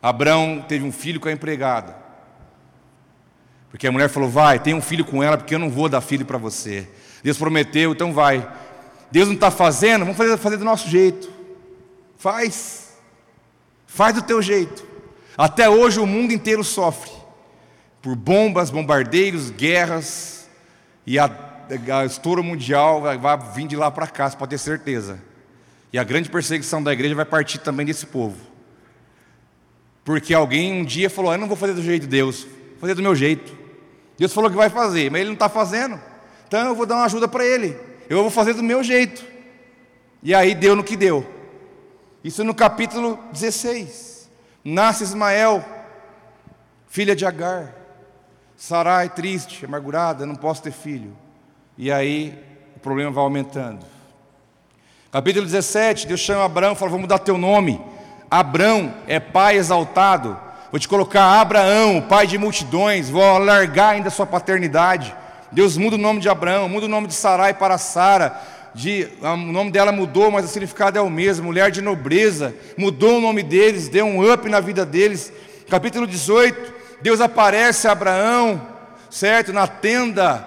Abraão teve um filho com a empregada. Porque a mulher falou: Vai, tem um filho com ela, porque eu não vou dar filho para você. Deus prometeu, então vai. Deus não está fazendo, vamos fazer, fazer do nosso jeito. Faz. Faz do teu jeito. Até hoje o mundo inteiro sofre por bombas, bombardeiros, guerras e a, a estouro mundial vai, vai vir de lá para cá, você pode ter certeza. E a grande perseguição da igreja vai partir também desse povo. Porque alguém um dia falou: Eu não vou fazer do jeito de Deus, vou fazer do meu jeito. Deus falou que vai fazer, mas ele não está fazendo. Então eu vou dar uma ajuda para ele. Eu vou fazer do meu jeito. E aí deu no que deu. Isso no capítulo 16. Nasce Ismael, filha de Agar. Sarai triste, amargurada, não posso ter filho. E aí o problema vai aumentando. Capítulo 17, Deus chama Abraão e fala: Vamos mudar teu nome. Abrão é pai exaltado. Vou te colocar Abraão, pai de multidões. Vou alargar ainda a sua paternidade. Deus muda o nome de Abraão, muda o nome de Sarai para Sara. De, o nome dela mudou, mas o significado é o mesmo. Mulher de nobreza, mudou o nome deles, deu um up na vida deles. Capítulo 18, Deus aparece a Abraão, certo? Na tenda,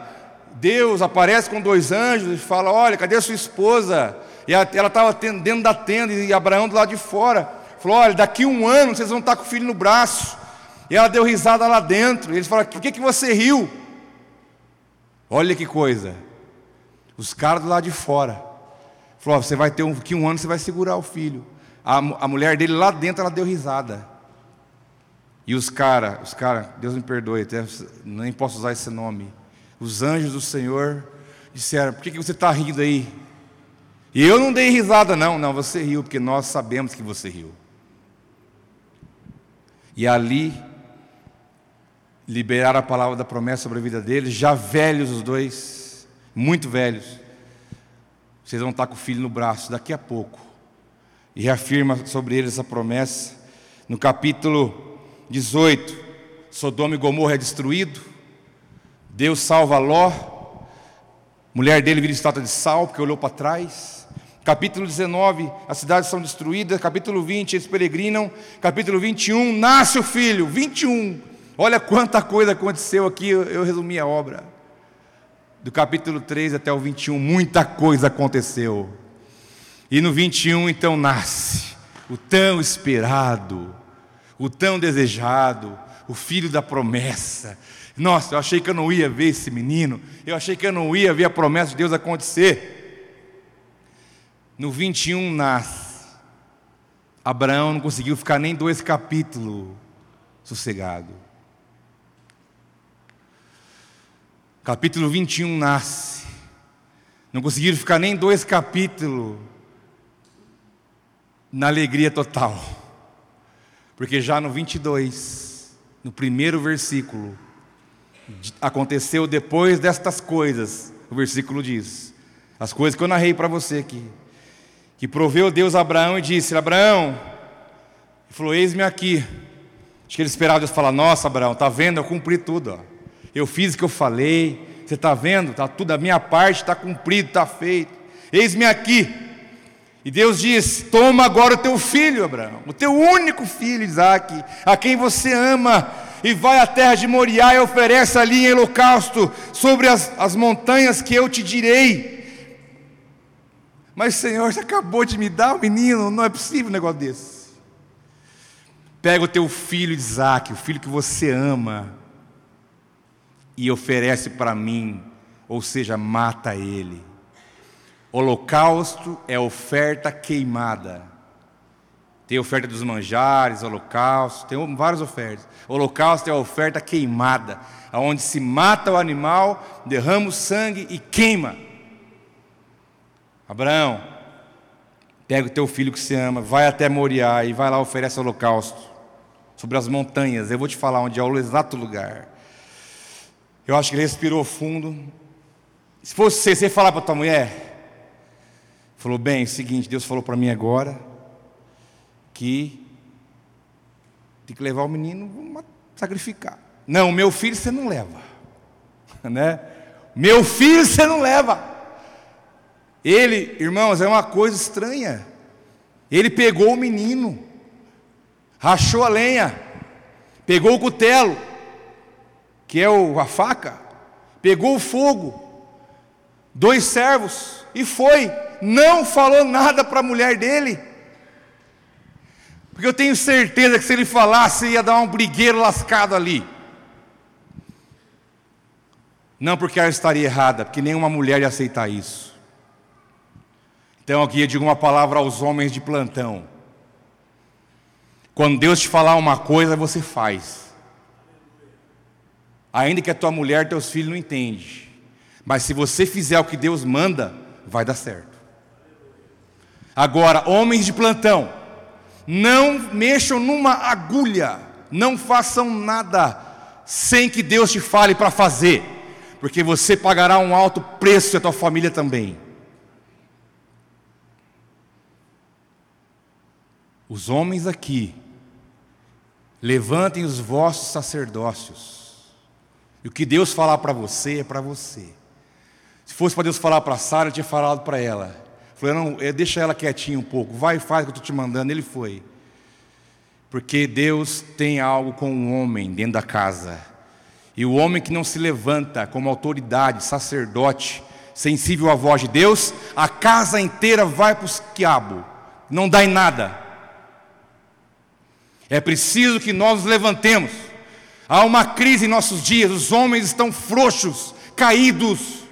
Deus aparece com dois anjos e fala: Olha, cadê a sua esposa? E ela estava dentro da tenda e Abraão do lado de fora. Falou: Olha, daqui um ano vocês vão estar com o filho no braço. E ela deu risada lá dentro. E eles falaram: Por que, que você riu? Olha que coisa. Os caras do lado de fora. Falou: Você vai ter um, que um ano você vai segurar o filho. A, a mulher dele lá dentro, ela deu risada. E os caras, os caras, Deus me perdoe, até, nem posso usar esse nome. Os anjos do Senhor disseram: Por que, que você está rindo aí? E eu não dei risada, não, não, você riu, porque nós sabemos que você riu. E ali, liberaram a palavra da promessa sobre a vida deles, já velhos os dois, muito velhos. Vocês vão estar com o filho no braço daqui a pouco. E reafirma sobre eles essa promessa. No capítulo 18, Sodoma e Gomorra é destruído. Deus salva Ló. Mulher dele vira estátua de sal, porque olhou para trás. Capítulo 19, as cidades são destruídas. Capítulo 20, eles peregrinam. Capítulo 21, nasce o filho. 21. Olha quanta coisa aconteceu aqui, eu, eu resumi a obra. Do capítulo 3 até o 21, muita coisa aconteceu. E no 21, então, nasce o tão esperado, o tão desejado, o filho da promessa. Nossa, eu achei que eu não ia ver esse menino, eu achei que eu não ia ver a promessa de Deus acontecer. No 21 nasce. Abraão não conseguiu ficar nem dois capítulos sossegado. Capítulo 21 nasce. Não conseguiram ficar nem dois capítulos na alegria total. Porque já no 22, no primeiro versículo, aconteceu depois destas coisas, o versículo diz: as coisas que eu narrei para você aqui que proveu Deus a Abraão e disse: Abraão, ele falou: Eis-me aqui. Acho que ele esperava Deus falar: Nossa, Abraão, está vendo? Eu cumpri tudo. Ó. Eu fiz o que eu falei. Você está vendo? Está tudo, a minha parte está cumprido, está feito. Eis-me aqui. E Deus diz: Toma agora o teu filho, Abraão, o teu único filho, Isaac, a quem você ama, e vai à terra de Moriá e oferece ali em holocausto sobre as, as montanhas que eu te direi. Mas, Senhor, você acabou de me dar o um menino, não é possível um negócio desse. Pega o teu filho Isaac, o filho que você ama, e oferece para mim, ou seja, mata ele. Holocausto é oferta queimada. Tem oferta dos manjares, holocausto, tem várias ofertas. Holocausto é a oferta queimada, onde se mata o animal, derrama o sangue e queima. Abraão, pega o teu filho que você ama, vai até Moriá e vai lá oferece holocausto sobre as montanhas. Eu vou te falar onde é o exato lugar. Eu acho que ele respirou fundo. Se fosse você, você falar para tua mulher, falou bem, é o seguinte, Deus falou para mim agora que tem que levar o menino, vamos sacrificar. Não, meu filho você não leva, né? Meu filho você não leva. Ele, irmãos, é uma coisa estranha. Ele pegou o menino, rachou a lenha, pegou o cutelo, que é o, a faca, pegou o fogo, dois servos, e foi, não falou nada para a mulher dele. Porque eu tenho certeza que se ele falasse, ia dar um brigueiro lascado ali. Não porque ela estaria errada, porque nenhuma mulher ia aceitar isso. Então aqui eu digo uma palavra aos homens de plantão. Quando Deus te falar uma coisa, você faz. Ainda que a tua mulher, teus filhos não entendem. Mas se você fizer o que Deus manda, vai dar certo. Agora, homens de plantão, não mexam numa agulha, não façam nada sem que Deus te fale para fazer, porque você pagará um alto preço e a tua família também. Os homens aqui, levantem os vossos sacerdócios, e o que Deus falar para você é para você. Se fosse para Deus falar para Sara, eu tinha falado para ela. Falei, não, é, deixa ela quietinha um pouco, vai e faz o que eu estou te mandando. Ele foi. Porque Deus tem algo com o homem dentro da casa. E o homem que não se levanta como autoridade, sacerdote, sensível à voz de Deus, a casa inteira vai para os quiabo, não dá em nada. É preciso que nós nos levantemos. Há uma crise em nossos dias, os homens estão frouxos, caídos.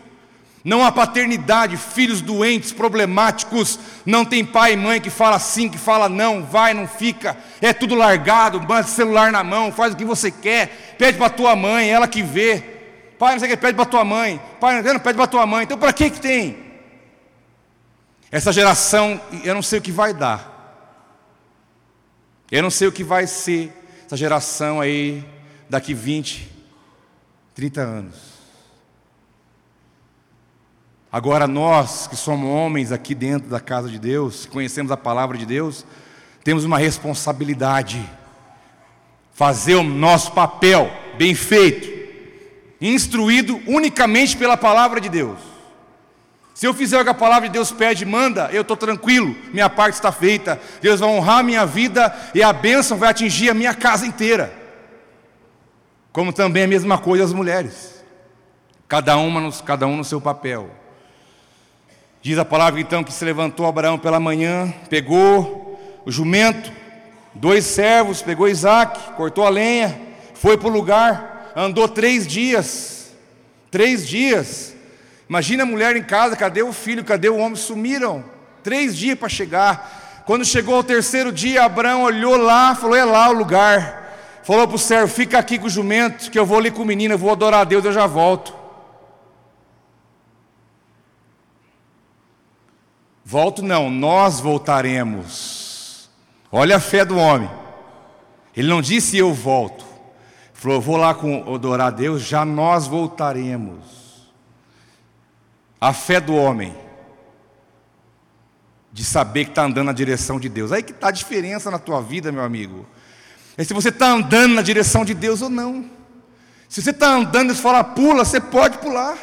Não há paternidade, filhos doentes, problemáticos, não tem pai e mãe que fala sim, que fala não, vai, não fica, é tudo largado, manda celular na mão, faz o que você quer, pede para tua mãe, ela que vê. Pai, não sei o que, pede para tua mãe, pai, não pede para tua mãe. Então para que que tem? Essa geração, eu não sei o que vai dar. Eu não sei o que vai ser essa geração aí daqui 20, 30 anos. Agora, nós que somos homens aqui dentro da casa de Deus, conhecemos a palavra de Deus, temos uma responsabilidade. Fazer o nosso papel bem feito, instruído unicamente pela palavra de Deus. Se eu fizer o que a palavra de Deus pede manda, eu estou tranquilo, minha parte está feita. Deus vai honrar a minha vida e a bênção vai atingir a minha casa inteira. Como também a mesma coisa as mulheres, cada uma no, cada um no seu papel. Diz a palavra então que se levantou Abraão pela manhã, pegou o jumento, dois servos, pegou Isaac, cortou a lenha, foi para o lugar, andou três dias. Três dias. Imagina a mulher em casa, cadê o filho, cadê o homem? Sumiram. Três dias para chegar. Quando chegou ao terceiro dia, Abraão olhou lá, falou: é lá o lugar. Falou para o servo: fica aqui com o jumento, que eu vou ali com o menino, eu vou adorar a Deus, eu já volto. Volto não, nós voltaremos. Olha a fé do homem. Ele não disse eu volto. Ele falou, vou lá com, adorar a Deus, já nós voltaremos. A fé do homem. De saber que está andando na direção de Deus. Aí que está a diferença na tua vida, meu amigo. É se você está andando na direção de Deus ou não. Se você está andando e fala pula, você pode pular.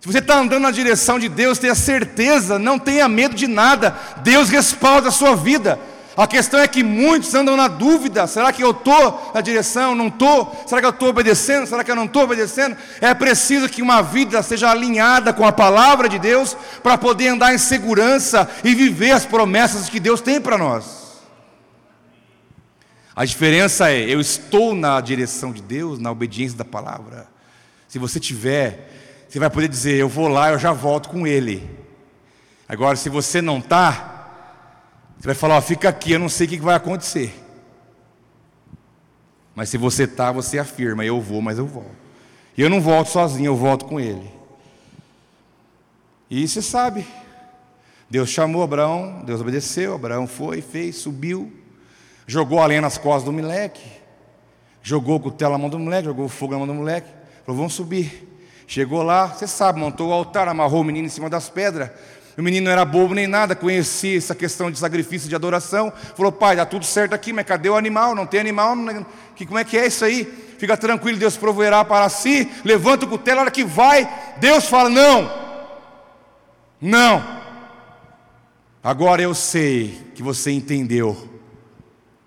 Se você está andando na direção de Deus, tenha certeza, não tenha medo de nada, Deus respalda a sua vida. A questão é que muitos andam na dúvida: será que eu estou na direção? Não estou? Será que eu estou obedecendo? Será que eu não estou obedecendo? É preciso que uma vida seja alinhada com a palavra de Deus para poder andar em segurança e viver as promessas que Deus tem para nós. A diferença é: eu estou na direção de Deus, na obediência da palavra. Se você tiver você vai poder dizer: Eu vou lá, eu já volto com ele. Agora, se você não está, você vai falar: ó, Fica aqui, eu não sei o que vai acontecer. Mas se você está, você afirma: Eu vou, mas eu volto. E eu não volto sozinho, eu volto com ele. E você sabe, Deus chamou Abraão, Deus obedeceu, Abraão foi, fez, subiu, jogou a lenha nas costas do moleque, jogou o cutelo na mão do moleque, jogou fogo na mão do moleque, falou: Vamos subir. Chegou lá, você sabe, montou o altar, amarrou o menino em cima das pedras. O menino não era bobo nem nada, conhecia essa questão de sacrifício, de adoração. Falou, pai, dá tudo certo aqui, mas cadê o animal? Não tem animal? Que, como é que é isso aí? Fica tranquilo, Deus proverá para si. Levanta o cutelo, a hora que vai, Deus fala: não, não. Agora eu sei que você entendeu.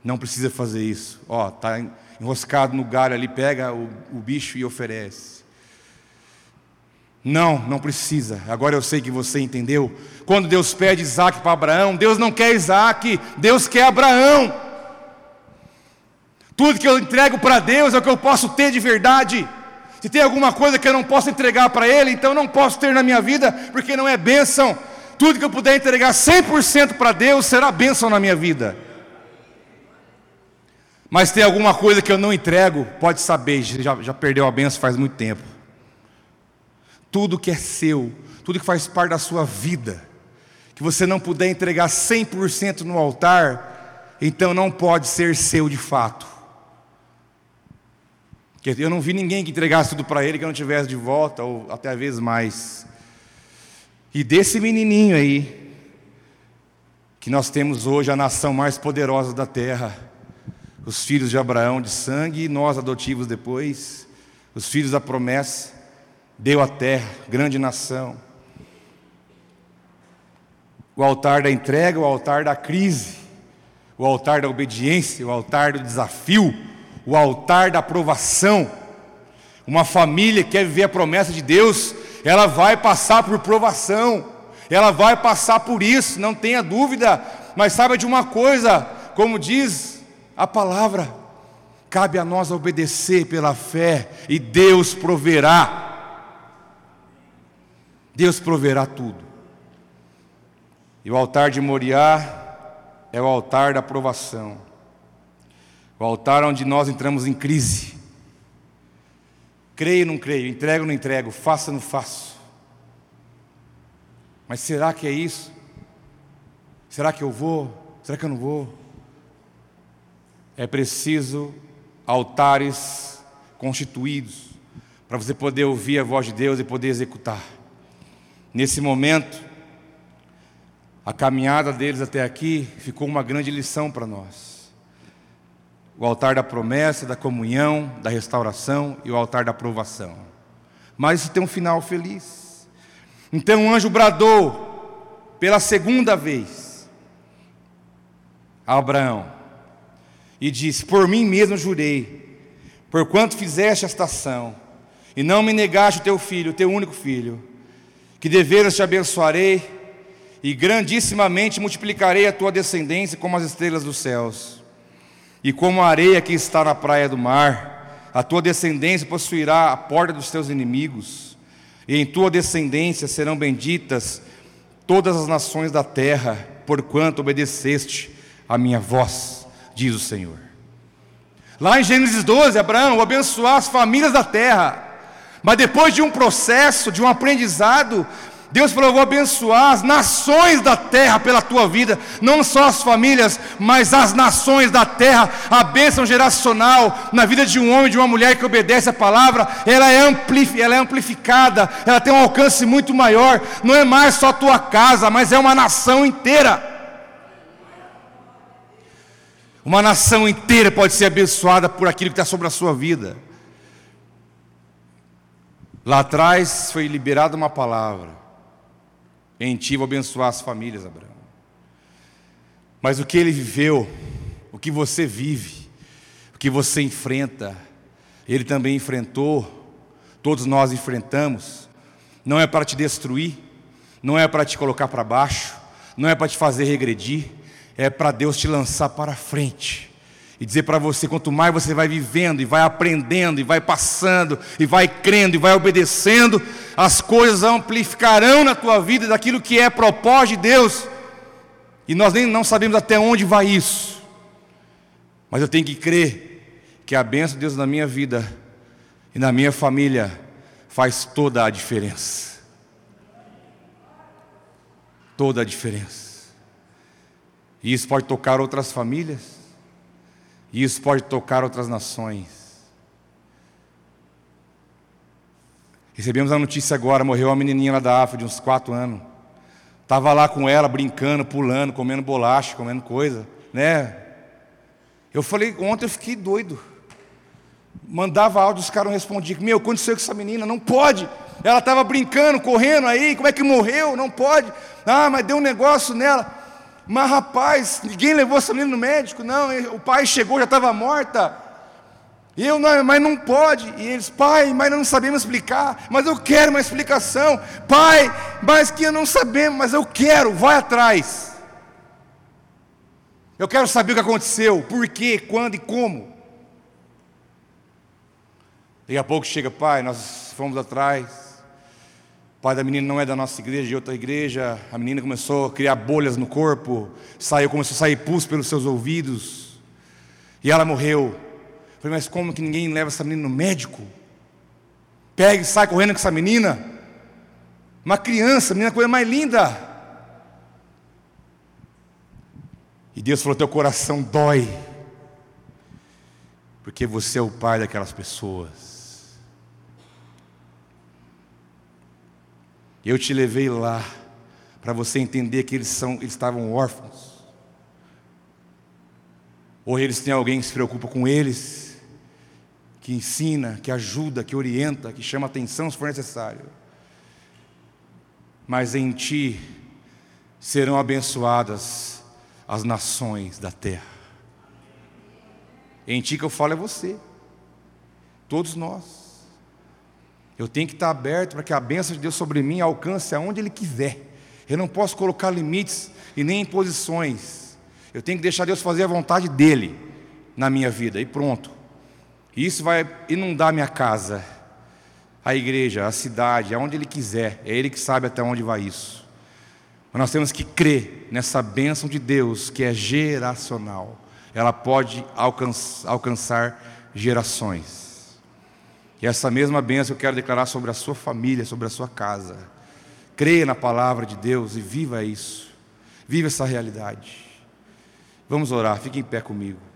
Não precisa fazer isso. Ó, está enroscado no galho ali, pega o, o bicho e oferece. Não, não precisa. Agora eu sei que você entendeu. Quando Deus pede Isaac para Abraão, Deus não quer Isaac, Deus quer Abraão. Tudo que eu entrego para Deus é o que eu posso ter de verdade. Se tem alguma coisa que eu não posso entregar para Ele, então não posso ter na minha vida, porque não é bênção. Tudo que eu puder entregar 100% para Deus será bênção na minha vida. Mas tem alguma coisa que eu não entrego, pode saber, já, já perdeu a bênção faz muito tempo. Tudo que é seu, tudo que faz parte da sua vida, que você não puder entregar 100% no altar, então não pode ser seu de fato. Porque eu não vi ninguém que entregasse tudo para ele que eu não tivesse de volta, ou até às vezes mais. E desse menininho aí, que nós temos hoje a nação mais poderosa da terra, os filhos de Abraão de sangue e nós adotivos depois, os filhos da promessa, deu a terra, grande nação. O altar da entrega, o altar da crise, o altar da obediência, o altar do desafio, o altar da aprovação. Uma família que quer viver a promessa de Deus, ela vai passar por provação, ela vai passar por isso, não tenha dúvida, mas saiba de uma coisa, como diz a palavra, cabe a nós obedecer pela fé e Deus proverá. Deus proverá tudo. E o altar de Moriá é o altar da aprovação. O altar onde nós entramos em crise. Creio ou não creio, entrego ou não entrego, faço ou não faço. Mas será que é isso? Será que eu vou? Será que eu não vou? É preciso altares constituídos para você poder ouvir a voz de Deus e poder executar. Nesse momento, a caminhada deles até aqui ficou uma grande lição para nós. O altar da promessa, da comunhão, da restauração e o altar da aprovação. Mas isso tem um final feliz. Então o anjo bradou pela segunda vez a Abraão e disse: Por mim mesmo jurei, porquanto fizeste esta ação, e não me negaste o teu filho, o teu único filho que deveras te abençoarei e grandissimamente multiplicarei a tua descendência como as estrelas dos céus e como a areia que está na praia do mar. A tua descendência possuirá a porta dos teus inimigos, e em tua descendência serão benditas todas as nações da terra, porquanto obedeceste a minha voz, diz o Senhor. Lá em Gênesis 12, Abraão abençoar as famílias da terra. Mas depois de um processo, de um aprendizado, Deus falou: Eu vou abençoar as nações da terra pela tua vida, não só as famílias, mas as nações da terra. A bênção geracional na vida de um homem, de uma mulher que obedece a palavra, ela é, ela é amplificada, ela tem um alcance muito maior. Não é mais só a tua casa, mas é uma nação inteira. Uma nação inteira pode ser abençoada por aquilo que está sobre a sua vida. Lá atrás foi liberada uma palavra. Em ti vou abençoar as famílias, Abraão. Mas o que ele viveu, o que você vive, o que você enfrenta, ele também enfrentou, todos nós enfrentamos. Não é para te destruir, não é para te colocar para baixo, não é para te fazer regredir, é para Deus te lançar para frente e dizer para você: quanto mais você vai vivendo, e vai aprendendo, e vai passando, e vai crendo, e vai obedecendo, as coisas amplificarão na tua vida daquilo que é propósito de Deus, e nós nem não sabemos até onde vai isso, mas eu tenho que crer que a bênção de Deus na minha vida e na minha família faz toda a diferença. Toda a diferença. E isso pode tocar outras famílias e isso pode tocar outras nações. Recebemos a notícia agora: morreu uma menininha lá da África, de uns quatro anos. Estava lá com ela, brincando, pulando, comendo bolacha, comendo coisa, né? Eu falei, ontem eu fiquei doido. Mandava áudio, os caras não respondiam. Meu, aconteceu com essa menina? Não pode. Ela estava brincando, correndo aí, como é que morreu? Não pode. Ah, mas deu um negócio nela. Mas rapaz, ninguém levou essa menina no médico, não. O pai chegou, já estava morta. E eu, não, mas não pode. E eles, pai, mas não sabemos explicar. Mas eu quero uma explicação. Pai, mas que eu não sabemos, mas eu quero, vai atrás. Eu quero saber o que aconteceu, por quê, quando e como. Daqui a pouco chega, pai, nós fomos atrás. O pai da menina não é da nossa igreja, de outra igreja. A menina começou a criar bolhas no corpo, saiu, começou a sair pus pelos seus ouvidos. E ela morreu. Falei, mas como que ninguém leva essa menina no médico? Pega e sai correndo com essa menina. Uma criança, a menina coisa mais linda. E Deus falou: teu coração dói. Porque você é o pai daquelas pessoas. Eu te levei lá para você entender que eles são, eles estavam órfãos. Ou eles têm alguém que se preocupa com eles que ensina, que ajuda, que orienta, que chama atenção se for necessário. Mas em ti serão abençoadas as nações da terra. Em ti que eu falo é você, todos nós. Eu tenho que estar aberto para que a bênção de Deus sobre mim alcance aonde Ele quiser. Eu não posso colocar limites e nem imposições. Eu tenho que deixar Deus fazer a vontade dEle na minha vida e pronto. Isso vai inundar minha casa, a igreja, a cidade, aonde Ele quiser. É Ele que sabe até onde vai isso. Mas nós temos que crer nessa bênção de Deus que é geracional. Ela pode alcançar, alcançar gerações. E essa mesma bênção eu quero declarar sobre a sua família, sobre a sua casa. Creia na palavra de Deus e viva isso. Viva essa realidade. Vamos orar, fique em pé comigo.